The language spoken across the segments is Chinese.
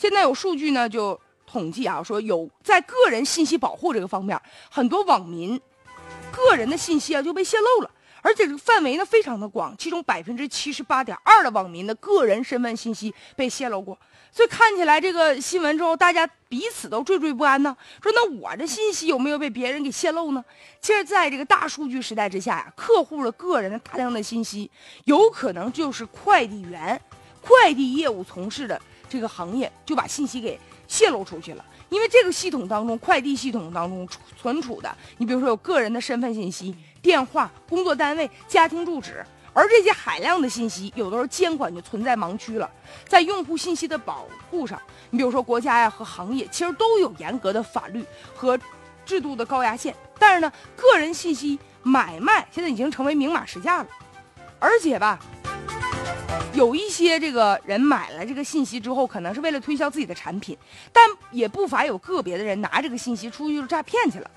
现在有数据呢，就统计啊，说有在个人信息保护这个方面，很多网民个人的信息啊就被泄露了。而且这个范围呢非常的广，其中百分之七十八点二的网民的个人身份信息被泄露过，所以看起来这个新闻之后，大家彼此都惴惴不安呢。说那我这信息有没有被别人给泄露呢？其实，在这个大数据时代之下呀，客户的个人的大量的信息，有可能就是快递员、快递业务从事的这个行业就把信息给泄露出去了。因为这个系统当中，快递系统当中存储的，你比如说有个人的身份信息。电话、工作单位、家庭住址，而这些海量的信息，有的时候监管就存在盲区了。在用户信息的保护上，你比如说国家呀和行业，其实都有严格的法律和制度的高压线。但是呢，个人信息买卖现在已经成为明码实价了，而且吧，有一些这个人买了这个信息之后，可能是为了推销自己的产品，但也不乏有个别的人拿这个信息出去就诈骗去了。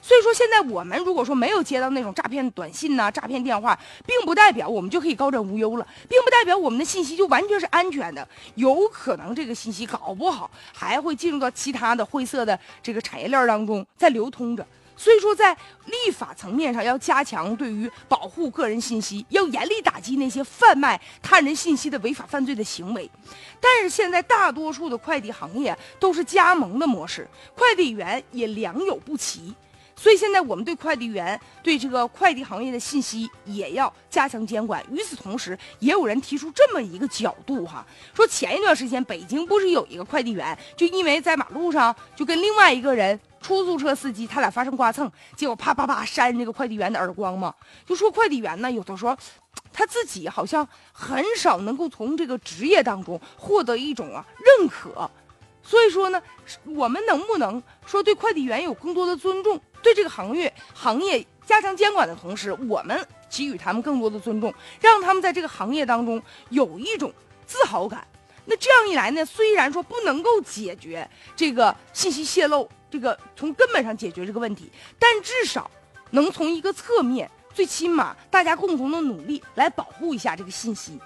所以说，现在我们如果说没有接到那种诈骗短信呐、诈骗电话，并不代表我们就可以高枕无忧了，并不代表我们的信息就完全是安全的。有可能这个信息搞不好还会进入到其他的灰色的这个产业链当中在流通着。所以说，在立法层面上要加强对于保护个人信息，要严厉打击那些贩卖他人信息的违法犯罪的行为。但是现在大多数的快递行业都是加盟的模式，快递员也良莠不齐。所以现在我们对快递员、对这个快递行业的信息也要加强监管。与此同时，也有人提出这么一个角度哈，说前一段时间北京不是有一个快递员，就因为在马路上就跟另外一个人出租车司机他俩发生刮蹭，结果啪啪啪扇这个快递员的耳光嘛。就说快递员呢，有的时候他自己好像很少能够从这个职业当中获得一种啊认可。所以说呢，我们能不能说对快递员有更多的尊重？对这个行业行业加强监管的同时，我们给予他们更多的尊重，让他们在这个行业当中有一种自豪感。那这样一来呢，虽然说不能够解决这个信息泄露，这个从根本上解决这个问题，但至少能从一个侧面，最起码大家共同的努力来保护一下这个信息。